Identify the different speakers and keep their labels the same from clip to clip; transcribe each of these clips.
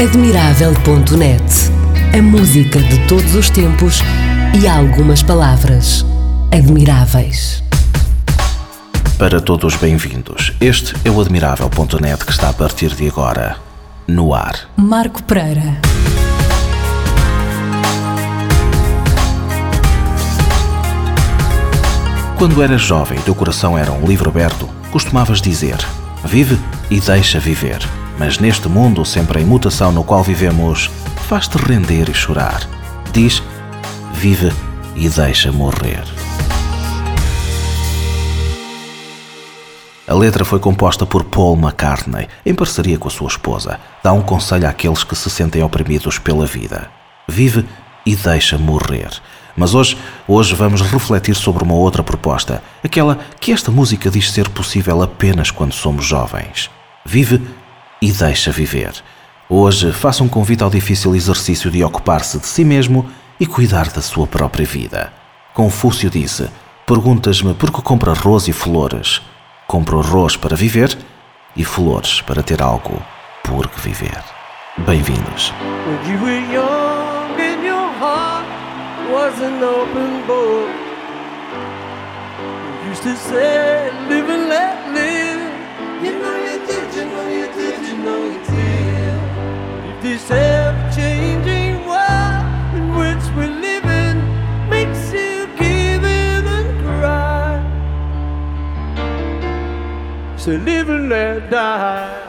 Speaker 1: Admirável.net A música de todos os tempos e algumas palavras admiráveis.
Speaker 2: Para todos bem-vindos. Este é o Admirável.net que está a partir de agora no ar.
Speaker 1: Marco Pereira.
Speaker 2: Quando eras jovem e teu coração era um livro aberto, costumavas dizer: Vive e deixa viver. Mas neste mundo sempre em mutação no qual vivemos, faz-te render e chorar. Diz: Vive e deixa morrer. A letra foi composta por Paul McCartney, em parceria com a sua esposa. Dá um conselho àqueles que se sentem oprimidos pela vida: vive e deixa morrer. Mas hoje, hoje vamos refletir sobre uma outra proposta, aquela que esta música diz ser possível apenas quando somos jovens. Vive e deixa viver. Hoje faça um convite ao difícil exercício de ocupar-se de si mesmo e cuidar da sua própria vida. Confúcio disse: Perguntas-me por que compro arroz e flores. Compro arroz para viver e flores para ter algo por que viver. Bem-vindos. You know know you did. If this ever changing world in which we're living makes you give in and cry, so live and let die.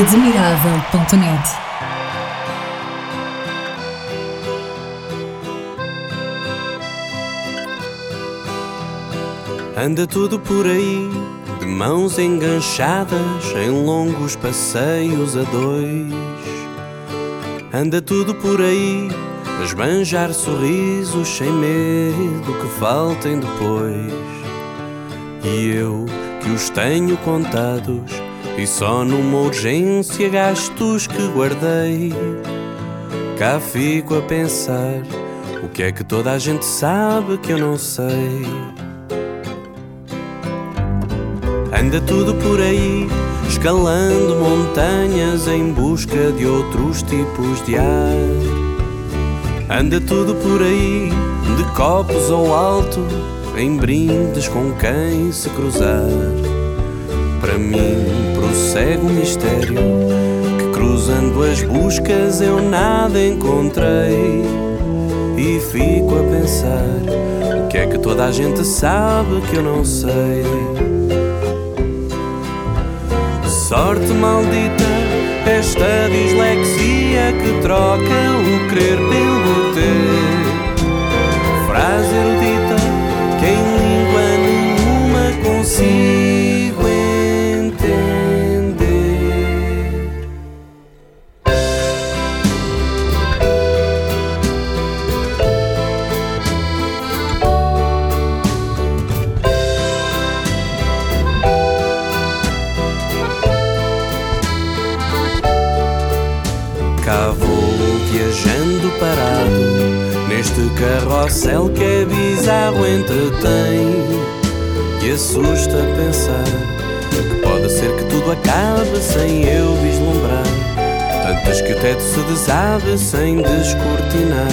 Speaker 1: admirável.net
Speaker 3: Anda tudo por aí, de mãos enganchadas em longos passeios a dois. Anda tudo por aí, esbanjar sorrisos sem medo que faltem depois. E eu, que os tenho contados, e só numa urgência gastos que guardei. Cá fico a pensar o que é que toda a gente sabe que eu não sei. Anda tudo por aí, escalando montanhas em busca de outros tipos de ar. Anda tudo por aí, de copos ao alto, em brindes com quem se cruzar. Para mim prossegue o mistério que cruzando as buscas eu nada encontrei e fico a pensar o que é que toda a gente sabe que eu não sei. Sorte maldita, esta dislexia que troca o querer pelo ter. Frase erudita que em língua nenhuma consigo parado Neste carrossel que é bizarro entretém E assusta pensar Que pode ser que tudo acabe sem eu vislumbrar. Tantas que o teto se desabe sem descortinar.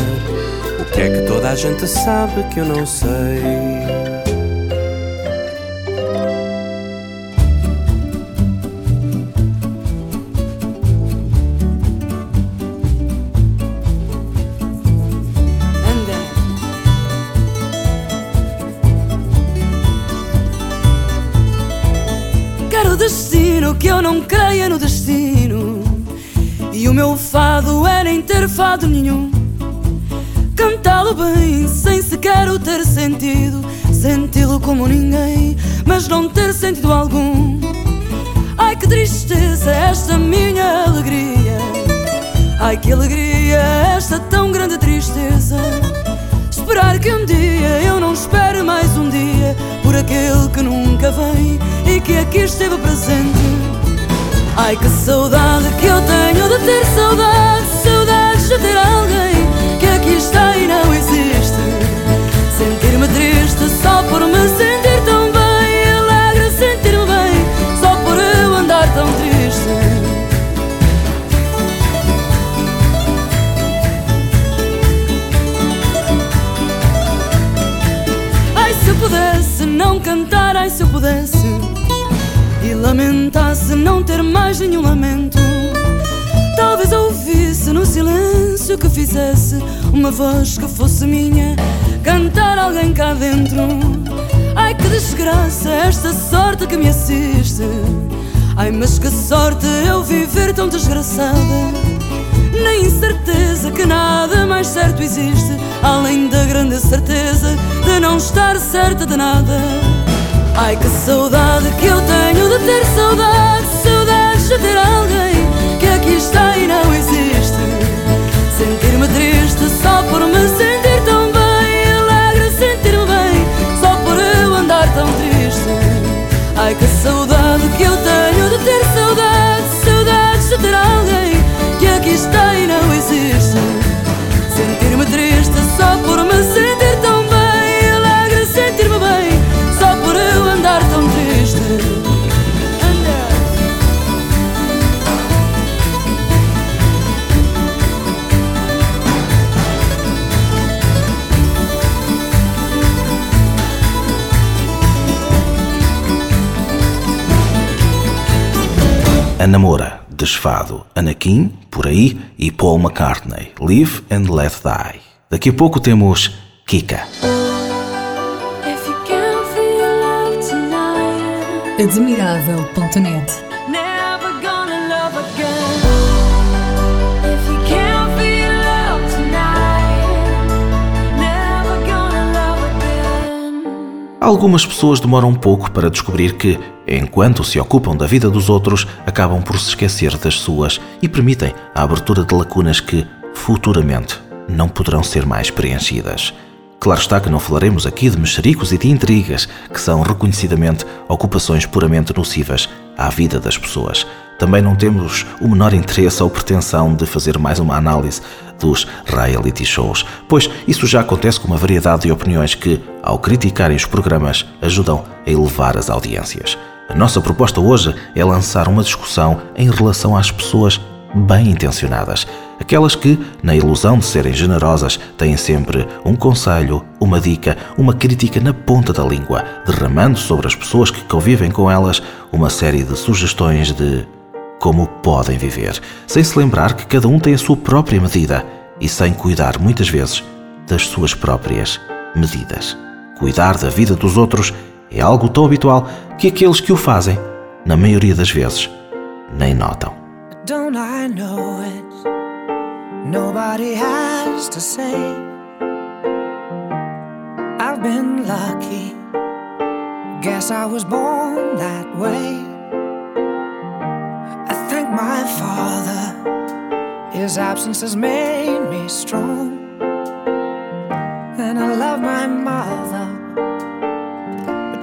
Speaker 3: O que é que toda a gente sabe que eu não sei
Speaker 4: fado nenhum. Cantá-lo bem, sem sequer o ter sentido. Senti-lo como ninguém, mas não ter sentido algum. Ai que tristeza esta minha alegria. Ai que alegria esta tão grande tristeza. Esperar que um dia eu não espere mais um dia por aquele que nunca vem e que aqui esteve presente. Ai que saudade que eu tenho de ter saudade, de ter alguém que aqui está e não existe. Sentir-me triste só por me sentir tão bem, alegre sentir-me bem só por eu andar tão triste. Ai se eu pudesse não cantar, ai se eu pudesse E lamentasse não ter mais nenhum lamento Talvez ouvisse no silêncio que fizesse Uma voz que fosse minha. Cantar alguém cá dentro. Ai que desgraça esta sorte que me assiste. Ai mas que sorte eu viver tão desgraçada. Na incerteza que nada mais certo existe, além da grande certeza de não estar certa de nada. Ai que saudade que eu tenho de ter saudade, saudades de ter alguém aqui está e não existe. Sentir-me triste só por me sentir tão bem, alegre sentir-me bem só por eu andar tão triste. Ai que saudade que eu tenho de ter saudade, saudades de ter alguém que aqui está e não existe. Sentir-me triste só por me sentir
Speaker 5: Ana Moura, Desfado, Anakin, Por Aí e Paul McCartney, Live and Let Die. Daqui a pouco temos Kika.
Speaker 6: Admirável.net.
Speaker 5: Algumas pessoas demoram um pouco para descobrir que, enquanto se ocupam da vida dos outros, acabam por se esquecer das suas e permitem a abertura de lacunas que, futuramente, não poderão ser mais preenchidas. Claro está que não falaremos aqui de mexericos e de intrigas, que são reconhecidamente ocupações puramente nocivas à vida das pessoas. Também não temos o menor interesse ou pretensão de fazer mais uma análise dos reality shows, pois isso já acontece com uma variedade de opiniões que, ao criticarem os programas, ajudam a elevar as audiências.
Speaker 7: A nossa proposta hoje é lançar uma discussão em relação às pessoas bem intencionadas, aquelas que, na ilusão de serem generosas, têm sempre um conselho, uma dica, uma crítica na ponta da língua, derramando sobre as pessoas que convivem com elas uma série de sugestões de como podem viver, sem se lembrar que cada um tem a sua própria medida e sem cuidar muitas vezes das suas próprias medidas. Cuidar da vida dos outros é algo tão habitual que aqueles que o fazem, na maioria das vezes, nem notam. Don't I know it? Nobody has to say. I've been lucky. Guess I was born that way. I thank my father. His absence has made me strong. And I love my mother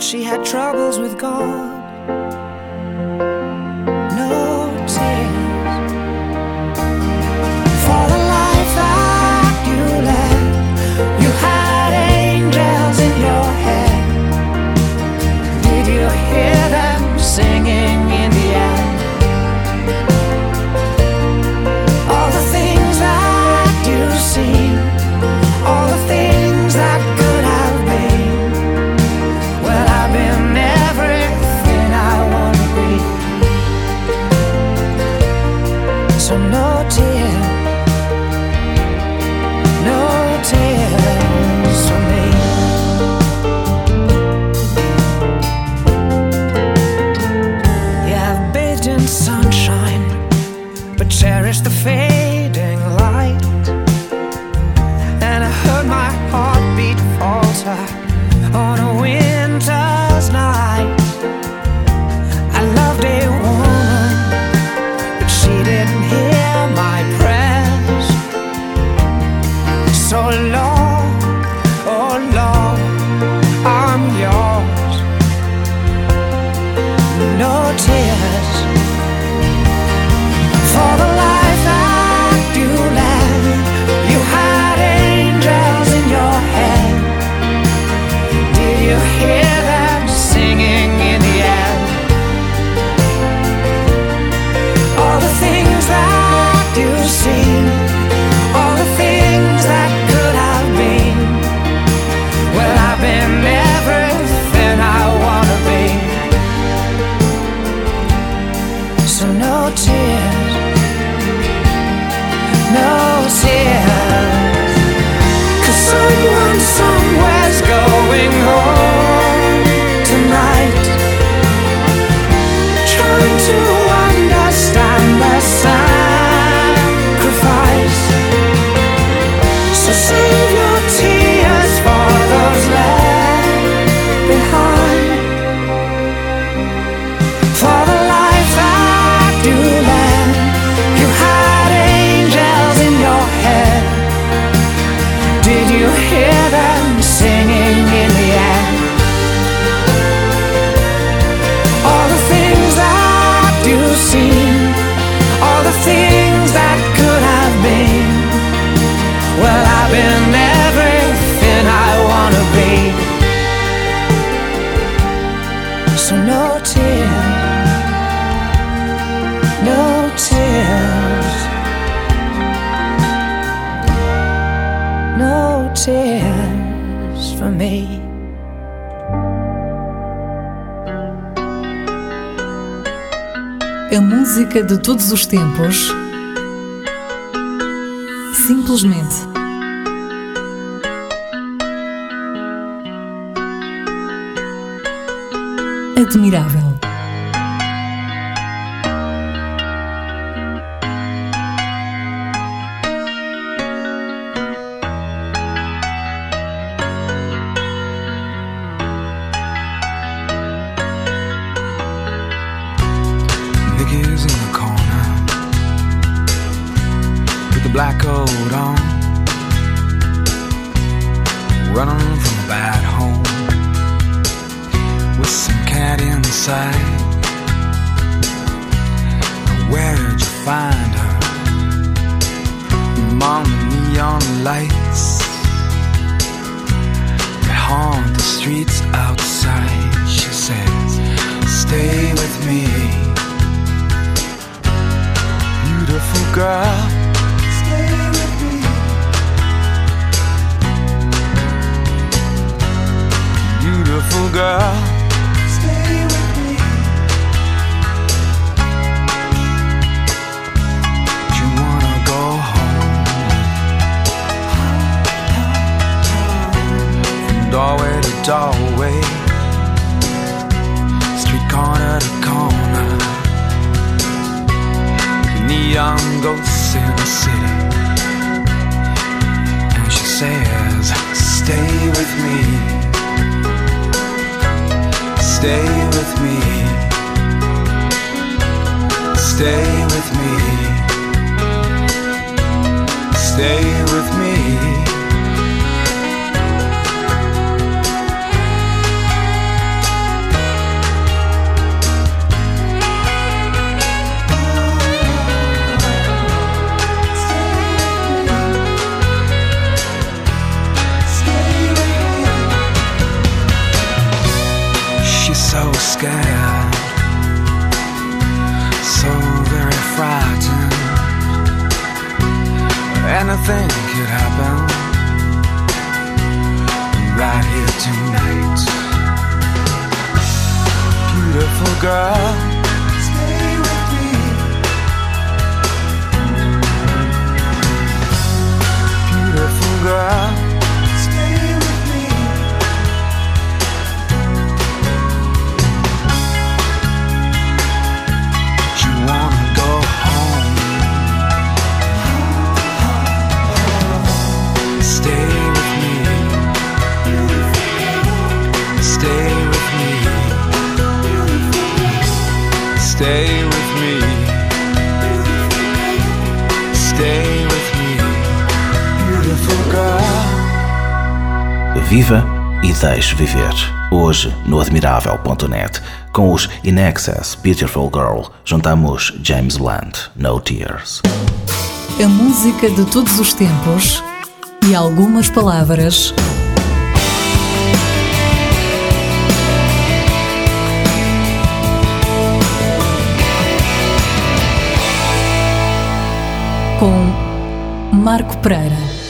Speaker 7: she had troubles with God.
Speaker 6: Todos os tempos. Simplesmente. Admirável.
Speaker 5: Deixe viver. Hoje, no admirável.net, com os In Excess Beautiful Girl, juntamos James Blunt, No Tears.
Speaker 8: A música de todos os tempos e algumas palavras. Com Marco Pereira.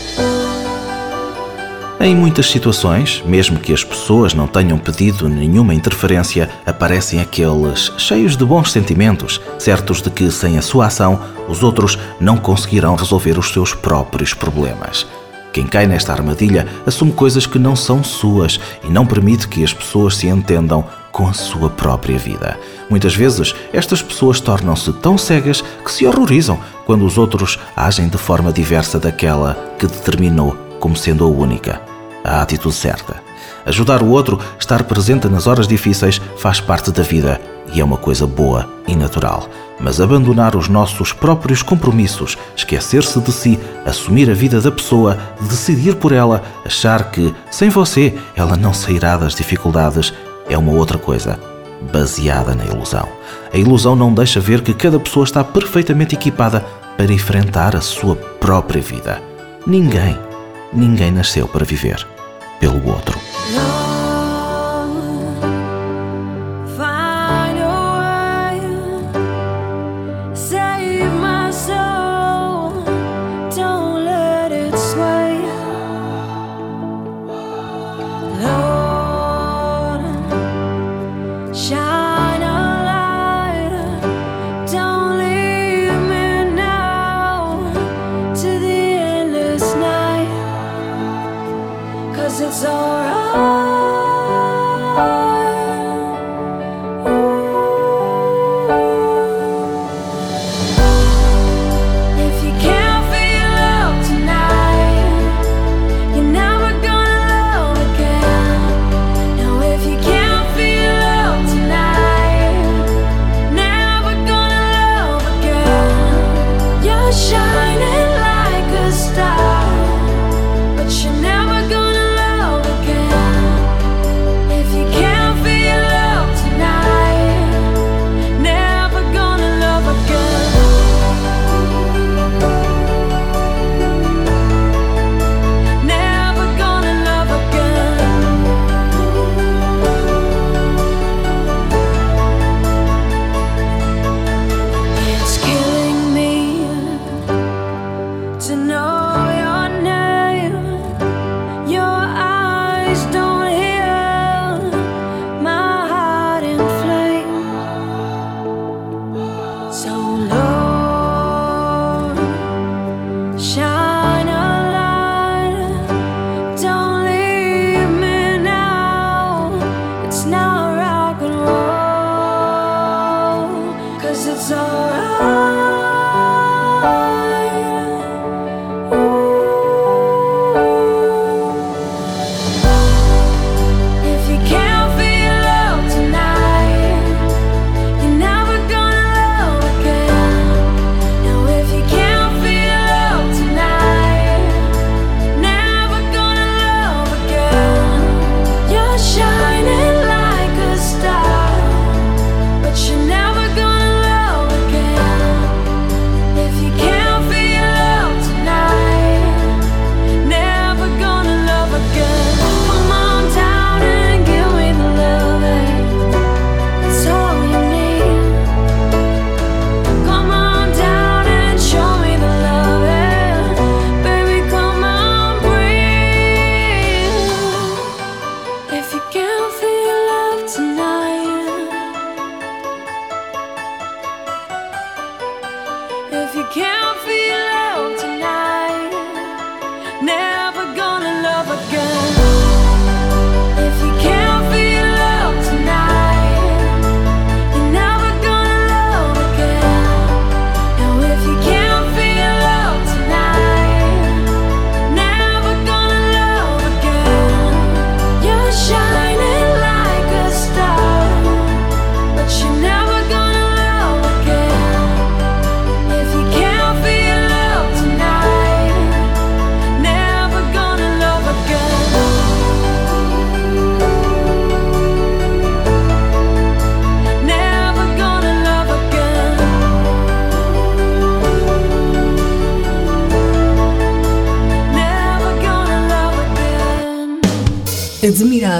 Speaker 5: Em muitas situações, mesmo que as pessoas não tenham pedido nenhuma interferência, aparecem aqueles cheios de bons sentimentos, certos de que sem a sua ação os outros não conseguirão resolver os seus próprios problemas. Quem cai nesta armadilha assume coisas que não são suas e não permite que as pessoas se entendam com a sua própria vida. Muitas vezes, estas pessoas tornam-se tão cegas que se horrorizam quando os outros agem de forma diversa daquela que determinou como sendo a única, a atitude certa. Ajudar o outro, estar presente nas horas difíceis, faz parte da vida e é uma coisa boa e natural. Mas abandonar os nossos próprios compromissos, esquecer-se de si, assumir a vida da pessoa, decidir por ela, achar que, sem você, ela não sairá das dificuldades, é uma outra coisa, baseada na ilusão. A ilusão não deixa ver que cada pessoa está perfeitamente equipada para enfrentar a sua própria vida. Ninguém, ninguém nasceu para viver pelo outro.
Speaker 4: Shine.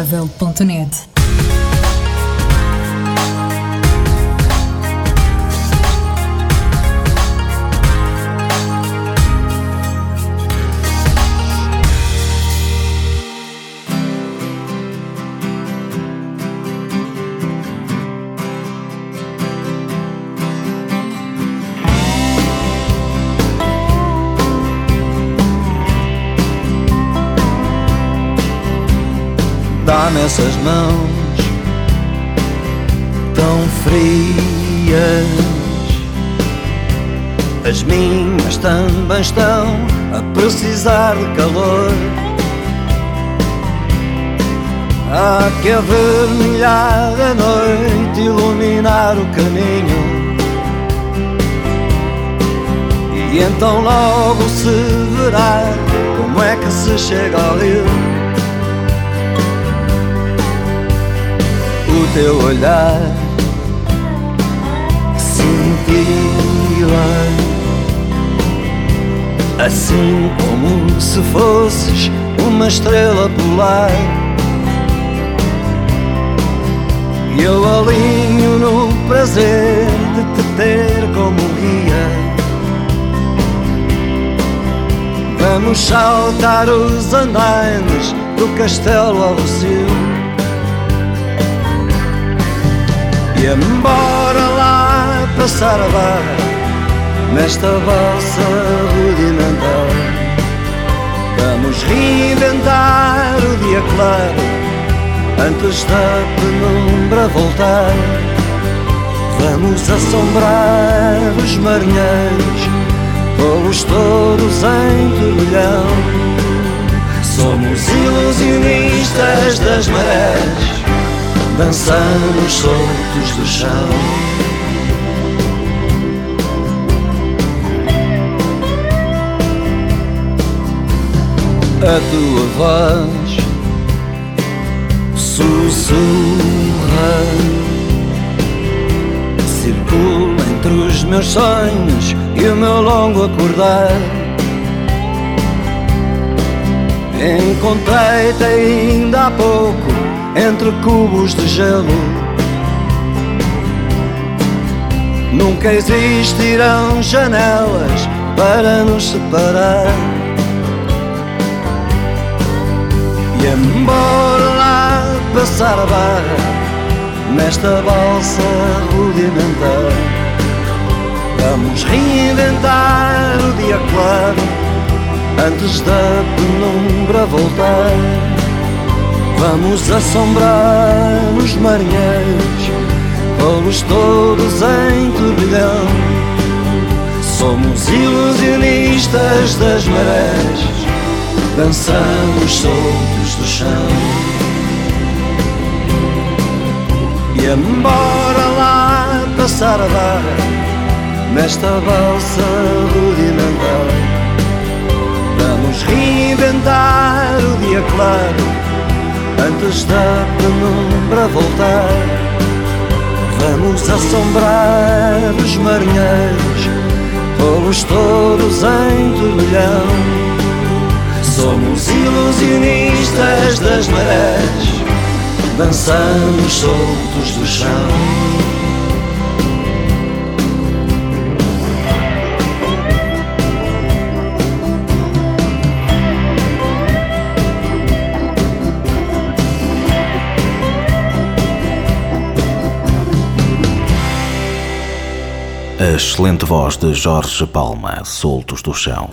Speaker 8: Admirável.net
Speaker 9: que avermelhar a noite, iluminar o caminho. E então logo se verá como é que se chega ao rio. o teu olhar cintila assim como se fosses uma estrela polar e eu alinho no prazer de te ter como guia. Vamos saltar os andaimes do castelo ao cio E embora lá passar a barra Nesta valsa rudimentar Vamos reinventar o dia claro Antes da penumbra voltar Vamos assombrar os marinheiros Todos todos em turbilhão Somos ilusionistas das marés dançamos soltos do chão. A tua voz sussurra, circula entre os meus sonhos e o meu longo acordar. Encontrei-te ainda há pouco entre cubos de gelo. Nunca existirão janelas para nos separar. E embora passar a barra nesta balsa rudimentar, vamos reinventar o dia claro antes da penumbra voltar. Vamos assombrar os marinheiros Fomos todos em turbilhão. Somos ilusionistas das marés Dançamos soltos do chão E embora lá passar a dar Nesta balsa rudimentar Vamos reinventar o dia claro Antes da penumbra voltar Vamos assombrar os marinheiros, todos todos em turbilhão. Somos ilusionistas das marés, dançamos soltos do chão.
Speaker 5: A excelente voz de Jorge Palma, soltos do chão.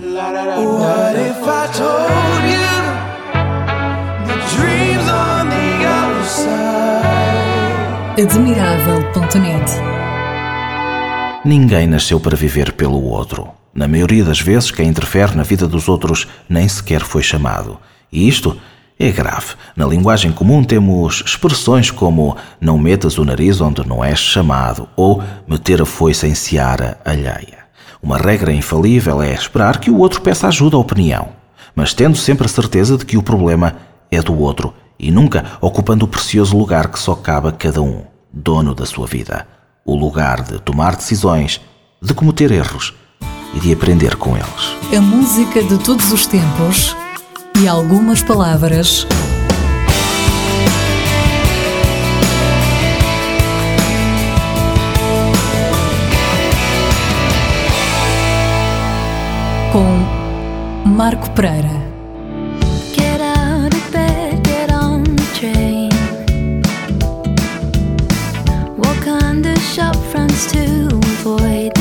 Speaker 8: Admirável.net
Speaker 5: Ninguém nasceu para viver pelo outro. Na maioria das vezes, quem interfere na vida dos outros nem sequer foi chamado. E isto é grave. Na linguagem comum temos expressões como não metas o nariz onde não és chamado ou meter a foice em seara alheia. Uma regra infalível é esperar que o outro peça ajuda ou opinião, mas tendo sempre a certeza de que o problema é do outro e nunca ocupando o precioso lugar que só cabe a cada um, dono da sua vida. O lugar de tomar decisões, de cometer erros e de aprender com eles.
Speaker 8: A música de todos os tempos e algumas palavras. Com Marco Pereira.
Speaker 10: To avoid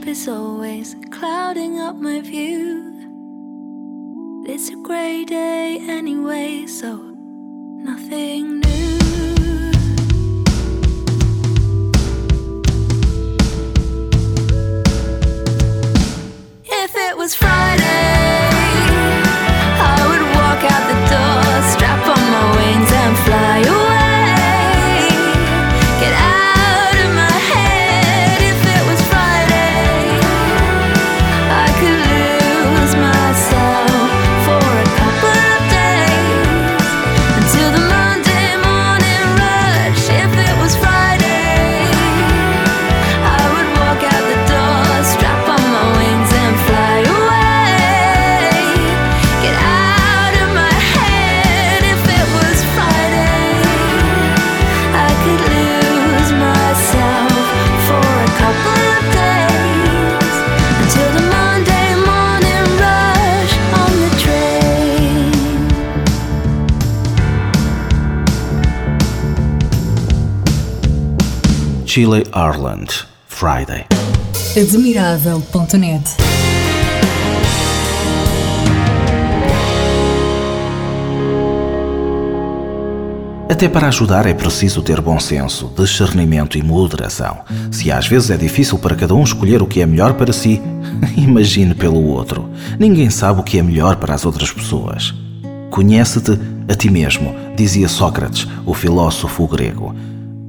Speaker 10: up is always clouding up my view. It's a grey day anyway, so nothing new. If it was Friday.
Speaker 5: Chile Ireland, Friday.
Speaker 8: Admirável.net
Speaker 5: Até para ajudar é preciso ter bom senso, discernimento e moderação. Se às vezes é difícil para cada um escolher o que é melhor para si, imagine pelo outro. Ninguém sabe o que é melhor para as outras pessoas. Conhece-te a ti mesmo, dizia Sócrates, o filósofo grego.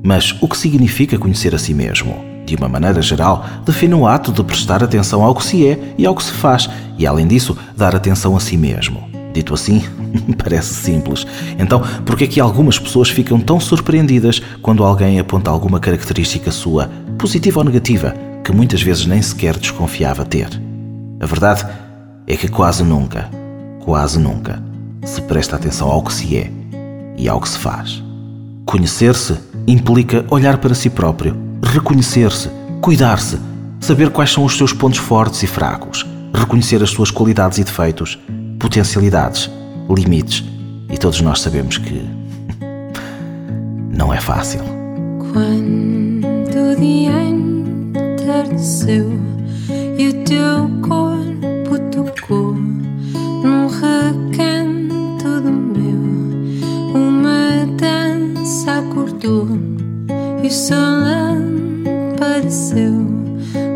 Speaker 5: Mas o que significa conhecer a si mesmo? De uma maneira geral, define o ato de prestar atenção ao que se é e ao que se faz, e além disso, dar atenção a si mesmo. Dito assim, parece simples. Então, por que é que algumas pessoas ficam tão surpreendidas quando alguém aponta alguma característica sua, positiva ou negativa, que muitas vezes nem sequer desconfiava ter? A verdade é que quase nunca, quase nunca, se presta atenção ao que se é e ao que se faz. Conhecer-se implica olhar para si próprio, reconhecer-se, cuidar-se, saber quais são os seus pontos fortes e fracos, reconhecer as suas qualidades e defeitos potencialidades, limites. E todos nós sabemos que não é fácil.
Speaker 11: Quando o dia entardeceu e o teu corpo e o sol apareceu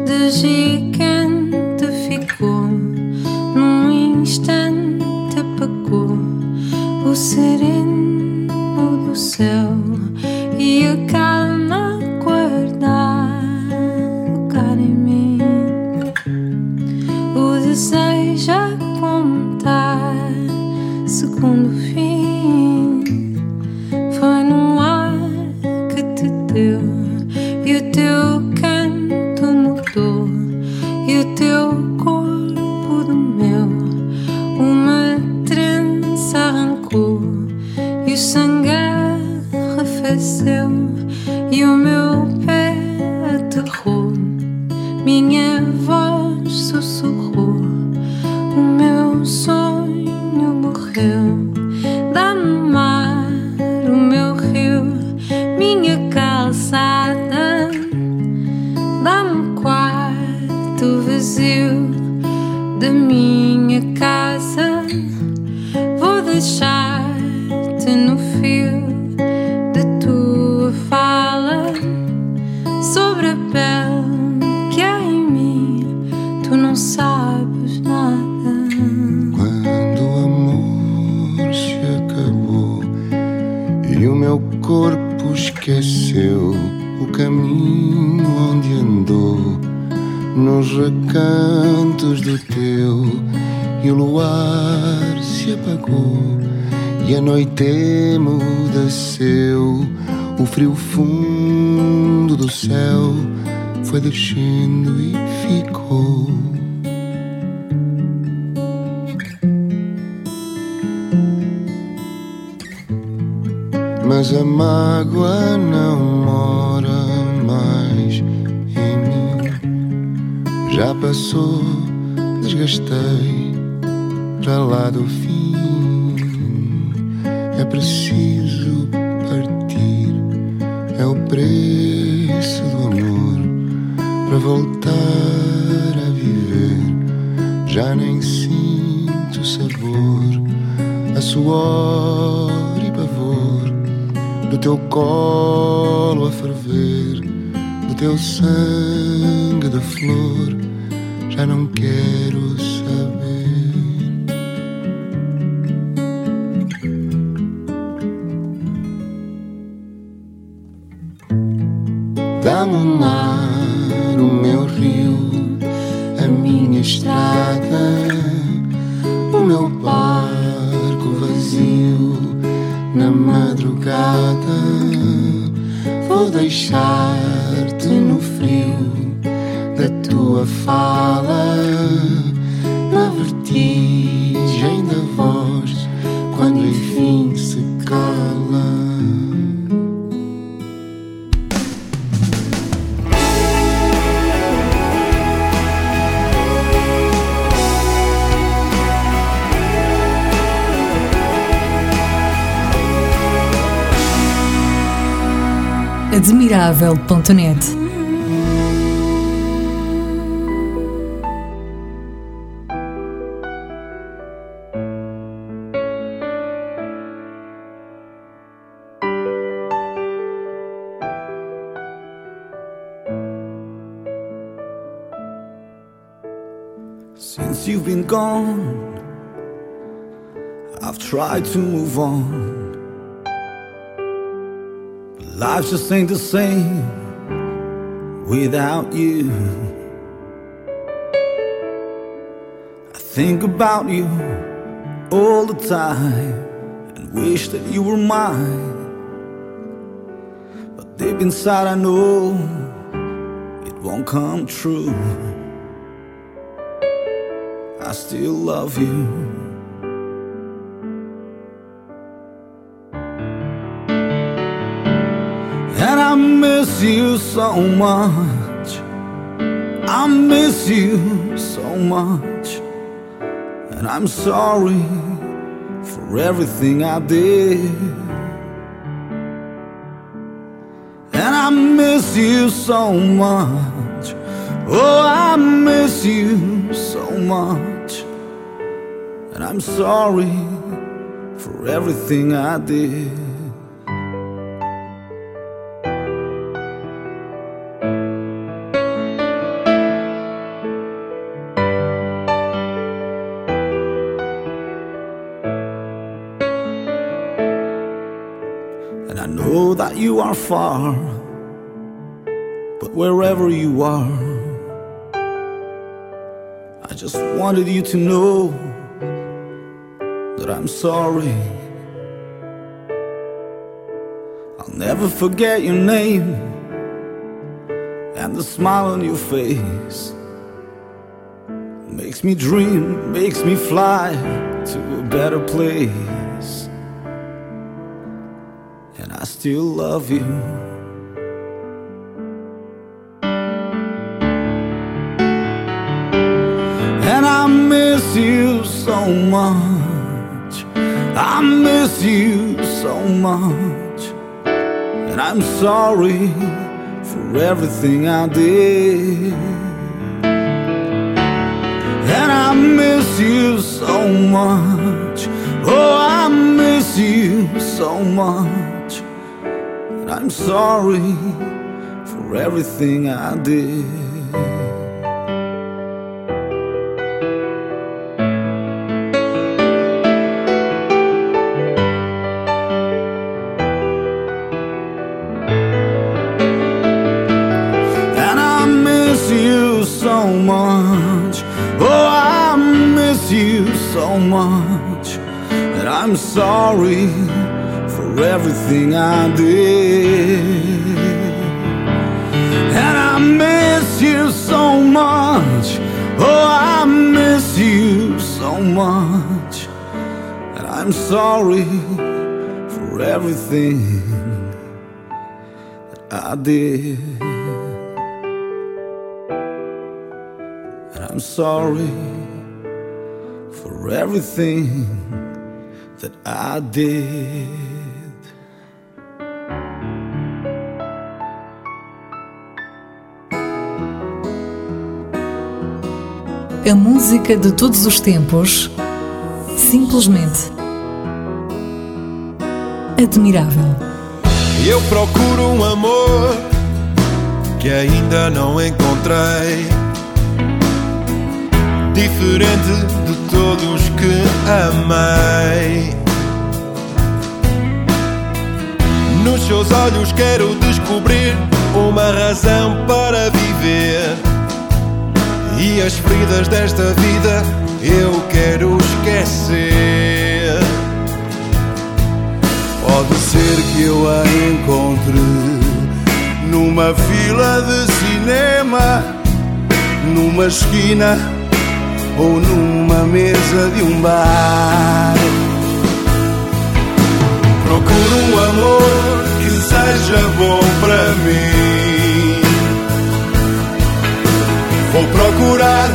Speaker 11: de gigante ficou num instante apagou o sereno do céu e a calma meu Dá-me o
Speaker 12: mar, o meu rio, a minha estrada, o meu barco vazio na madrugada. Vou deixar-te no frio da tua fala,
Speaker 13: Since you've been gone, I've tried to move on. Life just ain't the same without you. I think about you all the time and wish that you were mine. But deep inside, I know it won't come true. I still love you. I miss you so much. I miss you so much. And I'm sorry for everything I did. And I miss you so much. Oh, I miss you so much. And I'm sorry for everything I did. Are far, but wherever you are, I just wanted you to know that I'm sorry. I'll never forget your name and the smile on your face. Makes me dream, makes me fly to a better place. Still love you. And I miss you so much. I miss you so much. And I'm sorry for everything I did. And I miss you so much. Oh, I miss you so much. I'm sorry for everything I did. And I miss you so much. Oh, I miss you so much. And I'm sorry for everything I did. Sorry for everything I did. And I'm sorry for everything that I did.
Speaker 8: A música de todos os tempos, simplesmente admirável.
Speaker 14: Eu procuro um amor que ainda não encontrei. Diferente de todos que amei. Nos seus olhos quero descobrir uma razão para viver. E as feridas desta vida eu quero esquecer.
Speaker 15: Pode ser que eu a encontre numa fila de cinema, numa esquina ou numa mesa de um bar.
Speaker 14: Procuro um amor que seja bom para mim. Vou procurar,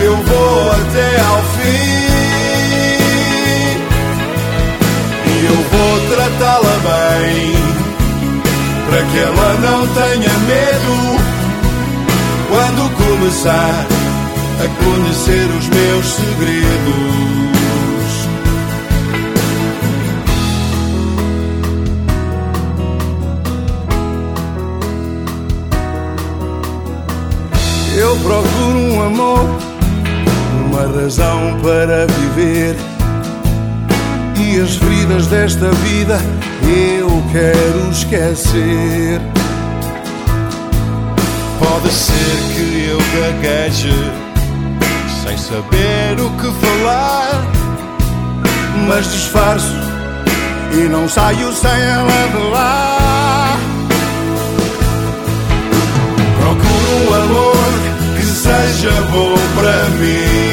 Speaker 14: eu vou até ao fim. Eu vou tratá-la bem,
Speaker 15: para que ela não tenha medo quando começar a conhecer os meus segredos. Eu procuro um amor, uma razão para viver. E as feridas desta vida eu quero esquecer.
Speaker 14: Pode ser que eu gagueje sem saber o que falar,
Speaker 15: mas disfarço e não saio sem ela de lá. Procuro um amor que seja bom para mim.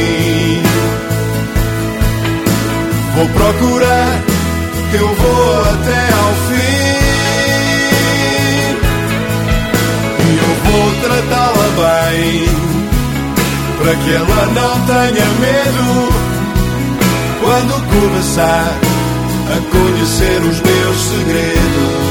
Speaker 15: Vou procurar, eu vou até ao fim. E eu vou tratá-la bem, para que ela não tenha medo. Quando começar a conhecer os meus segredos.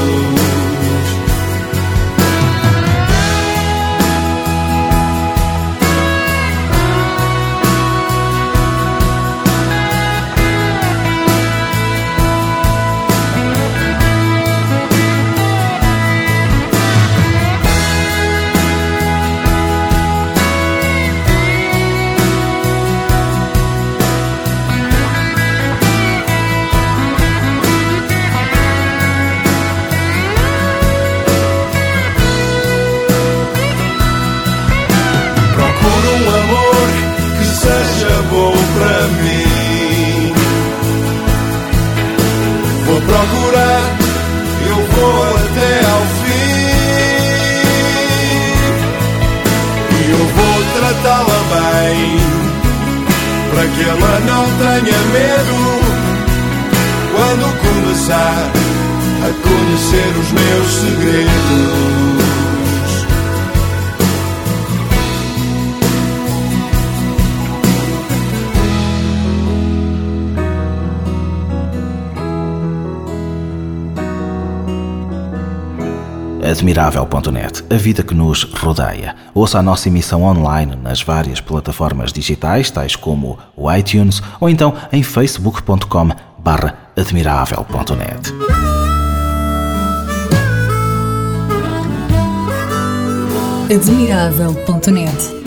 Speaker 5: Admirável.net, a vida que nos rodeia. Ouça a nossa emissão online nas várias plataformas digitais, tais como o iTunes ou então em facebook.com admirável.net.
Speaker 8: Admirável.net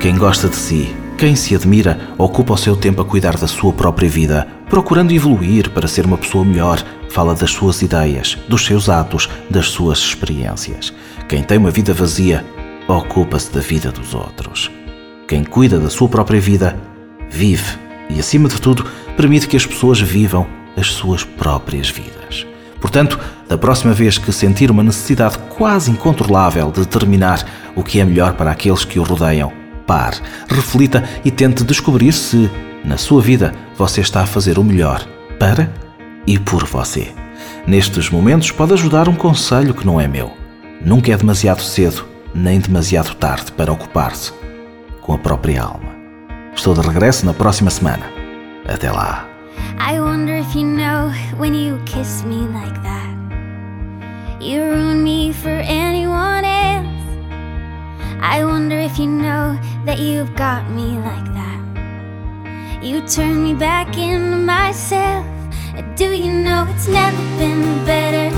Speaker 5: Quem gosta de si, quem se admira, ocupa o seu tempo a cuidar da sua própria vida, procurando evoluir para ser uma pessoa melhor, fala das suas ideias, dos seus atos, das suas experiências. Quem tem uma vida vazia, ocupa-se da vida dos outros. Quem cuida da sua própria vida, vive e, acima de tudo, permite que as pessoas vivam as suas próprias vidas. Portanto, da próxima vez que sentir uma necessidade quase incontrolável de determinar o que é melhor para aqueles que o rodeiam, pare, reflita e tente descobrir se, na sua vida, você está a fazer o melhor para e por você. Nestes momentos pode ajudar um conselho que não é meu. Nunca é demasiado cedo, nem demasiado tarde para ocupar-se com a própria alma. Estou de regresso na próxima semana. Até lá.
Speaker 10: I wonder if you know when you kiss me like that. You ruin me. I wonder if you know that you've got me like that. You turn me back into myself. Do you know it's never been better?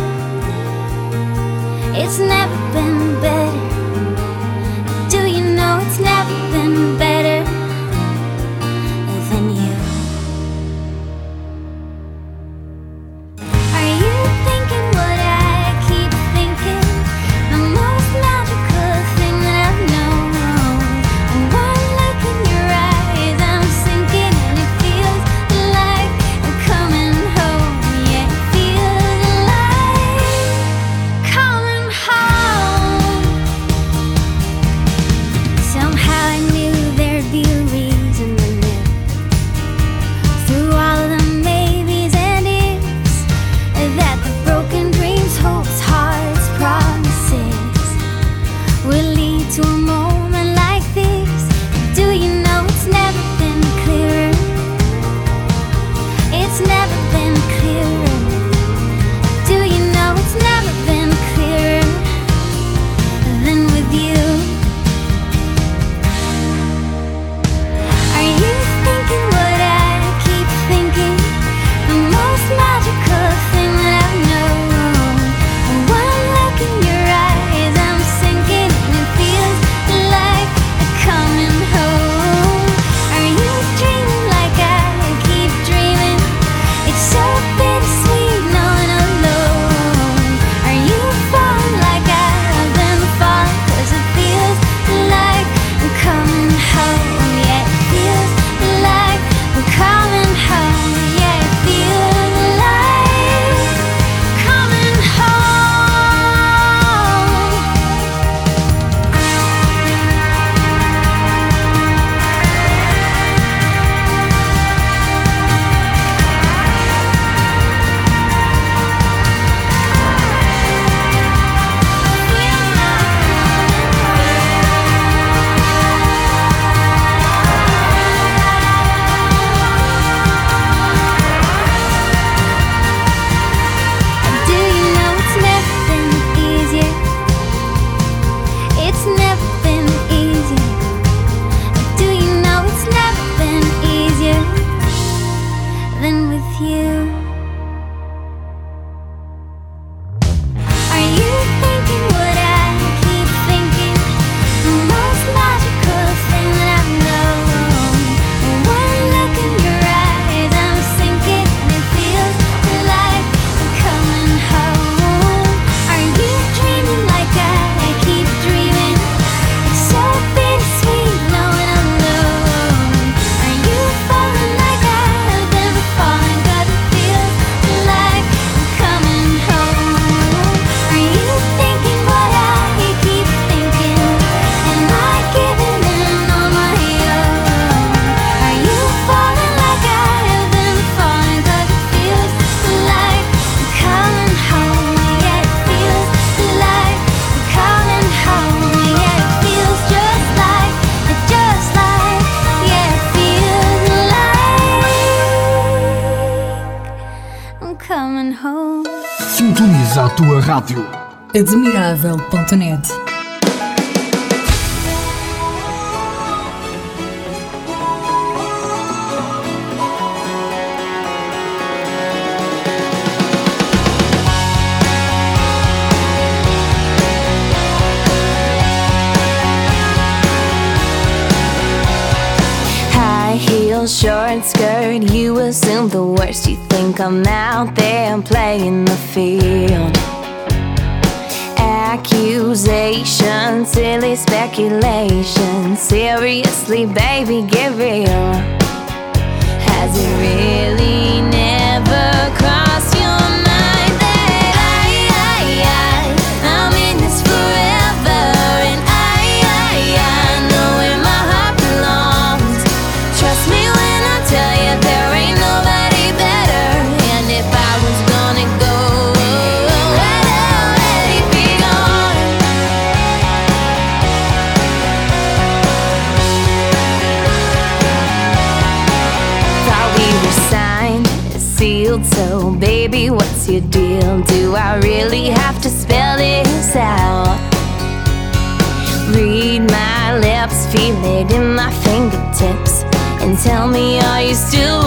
Speaker 10: It's never been better. Do you know it's never been better me, are you still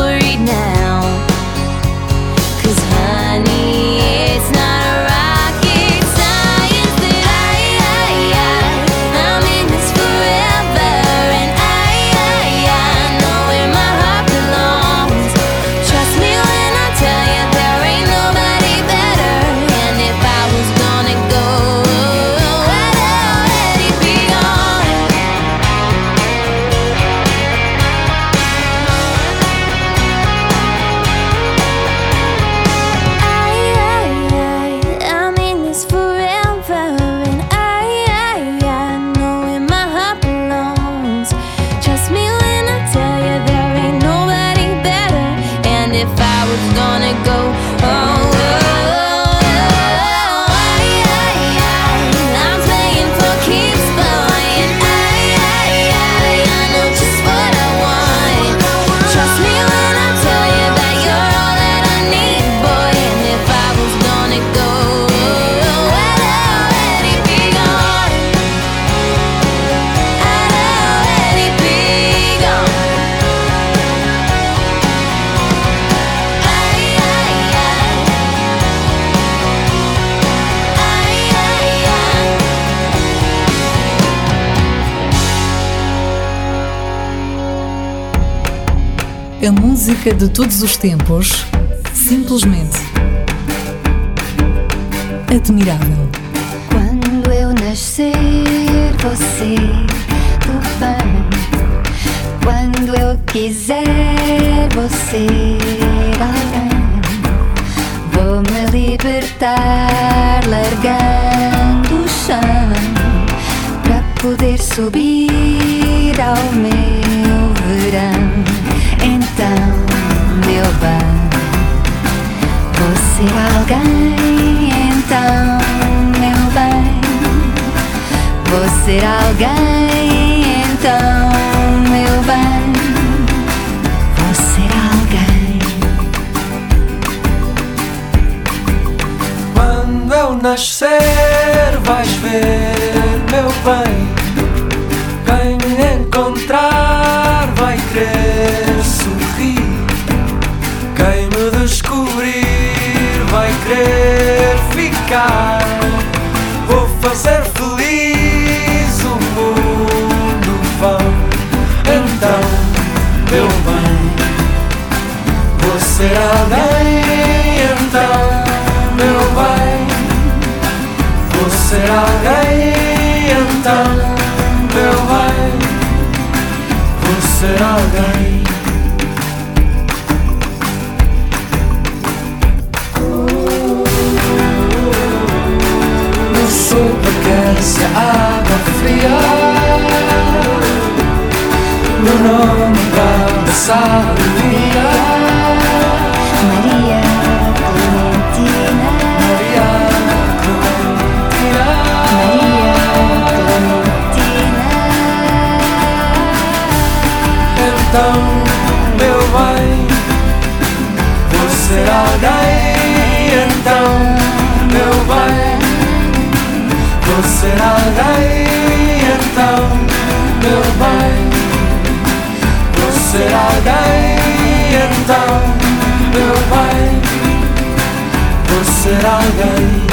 Speaker 10: A
Speaker 8: música de todos os tempos, simplesmente admirável.
Speaker 16: Quando eu nascer, você tubarão. Quando eu quiser, você alguém. Vou me libertar, largando o chão. Pra poder subir ao meu verão então, meu bem? Você é alguém então, meu bem? Você é alguém então, meu bem? Você é alguém.
Speaker 2: Quando eu nascer, vais ver, meu bem brincar. Vou fazer feliz o mundo vão. Então, meu bem, vou ser alguém. Então, meu bem, vou ser alguém. Então, meu bem, vou ser alguém. essa água fria. No nome da dançar Maria.
Speaker 16: Maria Clementina
Speaker 2: Maria Clementina.
Speaker 16: Maria Clementina
Speaker 2: Então, meu bem Você é será daí Vou ser alguém então, meu bem. Vou ser alguém então, meu bem. Vou ser alguém.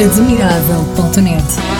Speaker 10: Admirável.net